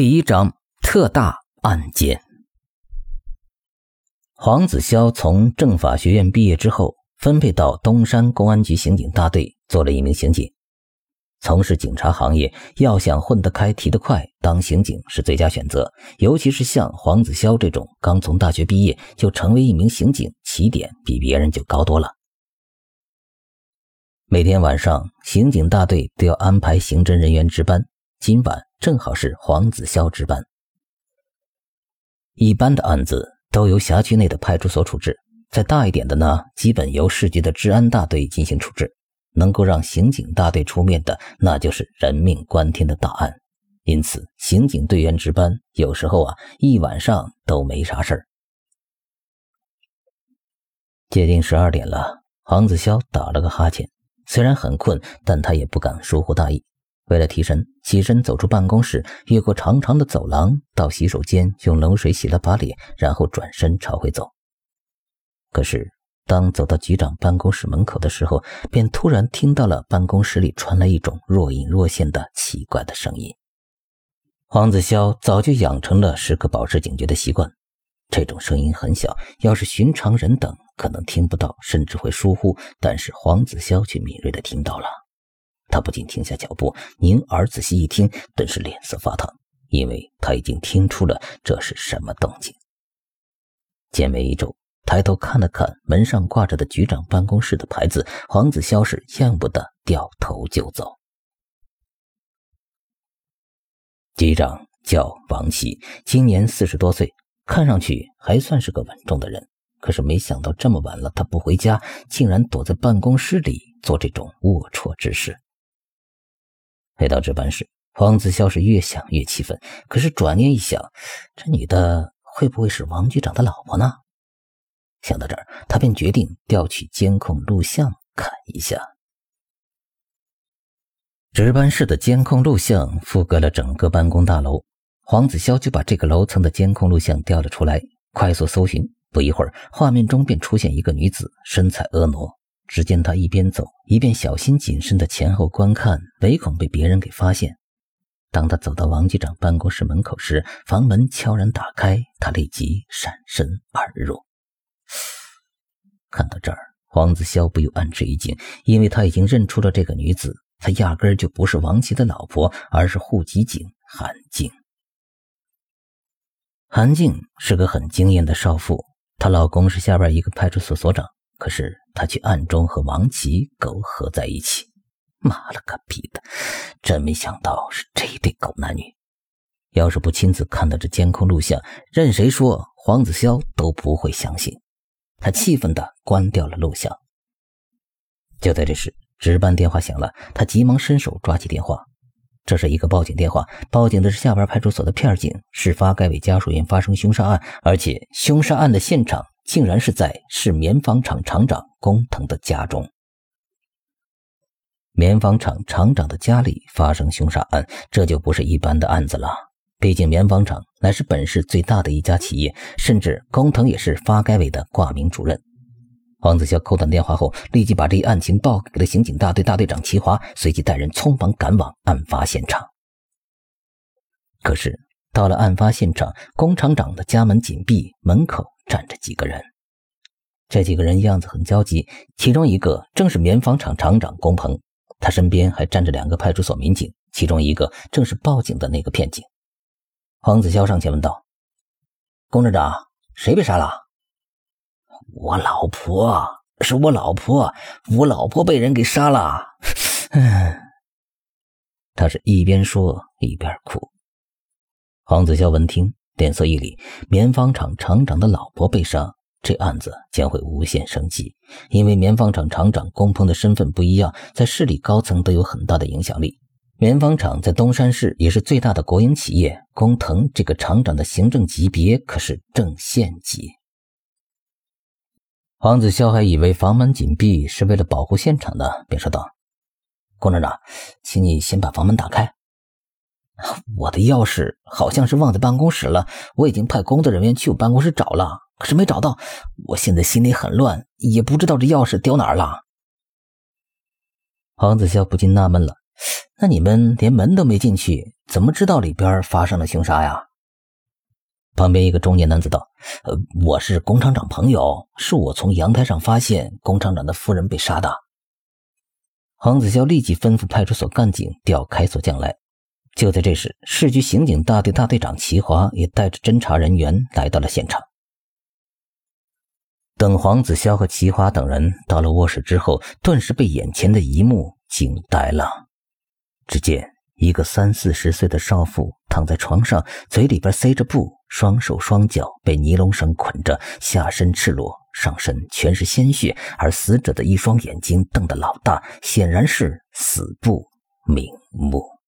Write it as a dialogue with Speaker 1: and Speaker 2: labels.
Speaker 1: 第一章特大案件。黄子潇从政法学院毕业之后，分配到东山公安局刑警大队做了一名刑警。从事警察行业，要想混得开、提得快，当刑警是最佳选择。尤其是像黄子潇这种刚从大学毕业就成为一名刑警，起点比别人就高多了。每天晚上，刑警大队都要安排刑侦人员值班。今晚正好是黄子潇值班。一般的案子都由辖区内的派出所处置，再大一点的呢，基本由市局的治安大队进行处置。能够让刑警大队出面的，那就是人命关天的大案。因此，刑警队员值班有时候啊，一晚上都没啥事儿。接近十二点了，黄子潇打了个哈欠，虽然很困，但他也不敢疏忽大意。为了提神，起身走出办公室，越过长长的走廊，到洗手间用冷水洗了把脸，然后转身朝回走。可是，当走到局长办公室门口的时候，便突然听到了办公室里传来一种若隐若现的奇怪的声音。黄子潇早就养成了时刻保持警觉的习惯，这种声音很小，要是寻常人等可能听不到，甚至会疏忽，但是黄子潇却敏锐地听到了。他不禁停下脚步，凝耳仔细一听，顿时脸色发烫，因为他已经听出了这是什么动静。剑眉一皱，抬头看了看门上挂着的局长办公室的牌子，黄子潇是厌恶的掉头就走。局长叫王琦，今年四十多岁，看上去还算是个稳重的人。可是没想到这么晚了，他不回家，竟然躲在办公室里做这种龌龊之事。回到值班室，黄子潇是越想越气愤。可是转念一想，这女的会不会是王局长的老婆呢？想到这儿，他便决定调取监控录像看一下。值班室的监控录像覆盖了整个办公大楼，黄子潇就把这个楼层的监控录像调了出来，快速搜寻。不一会儿，画面中便出现一个女子，身材婀娜。只见他一边走一边小心谨慎的前后观看，唯恐被别人给发现。当他走到王局长办公室门口时，房门悄然打开，他立即闪身而入。看到这儿，黄子潇不由暗吃一惊，因为他已经认出了这个女子，她压根儿就不是王琦的老婆，而是户籍警韩静。韩静是个很惊艳的少妇，她老公是下边一个派出所所长。可是他却暗中和王琦苟合在一起，妈了个逼的！真没想到是这对狗男女。要是不亲自看到这监控录像，任谁说黄子潇都不会相信。他气愤地关掉了录像。就在这时，值班电话响了，他急忙伸手抓起电话。这是一个报警电话，报警的是下边派出所的片警，事发该委家属院发生凶杀案，而且凶杀案的现场。竟然是在市棉纺厂厂长工藤的家中。棉纺厂厂长的家里发生凶杀案，这就不是一般的案子了。毕竟棉纺厂乃是本市最大的一家企业，甚至工藤也是发改委的挂名主任。黄子潇扣断电话后，立即把这一案情报给了刑警大队大队长齐华，随即带人匆忙赶往案发现场。可是到了案发现场，工厂长的家门紧闭，门口。站着几个人，这几个人样子很焦急，其中一个正是棉纺厂厂长龚鹏，他身边还站着两个派出所民警，其中一个正是报警的那个片警。黄子潇上前问道：“龚站长，谁被杀了？”“
Speaker 2: 我老婆，是我老婆，我老婆被人给杀了。”，
Speaker 1: 他是一边说一边哭。黄子潇闻听。脸色一凛，棉纺厂厂长的老婆被杀，这案子将会无限升级。因为棉纺厂厂长龚鹏的身份不一样，在市里高层都有很大的影响力。棉纺厂在东山市也是最大的国营企业，工藤这个厂长的行政级别可是正县级。黄子潇还以为房门紧闭是为了保护现场呢，便说道：“龚厂长，请你先把房门打开。”
Speaker 2: 我的钥匙好像是忘在办公室了，我已经派工作人员去我办公室找了，可是没找到。我现在心里很乱，也不知道这钥匙丢哪儿了。
Speaker 1: 黄子潇不禁纳闷了，
Speaker 2: 那你们连门都没进去，怎么知道里边发生了凶杀呀？
Speaker 1: 旁边一个中年男子道：“
Speaker 2: 呃，我是龚厂长朋友，是我从阳台上发现龚厂长的夫人被杀的。”
Speaker 1: 黄子潇立即吩咐派出所干警调开锁匠来。就在这时，市局刑警大队大队长齐华也带着侦查人员来到了现场。等黄子潇和齐华等人到了卧室之后，顿时被眼前的一幕惊呆了。只见一个三四十岁的少妇躺在床上，嘴里边塞着布，双手双脚被尼龙绳捆着，下身赤裸，上身全是鲜血，而死者的一双眼睛瞪得老大，显然是死不瞑目。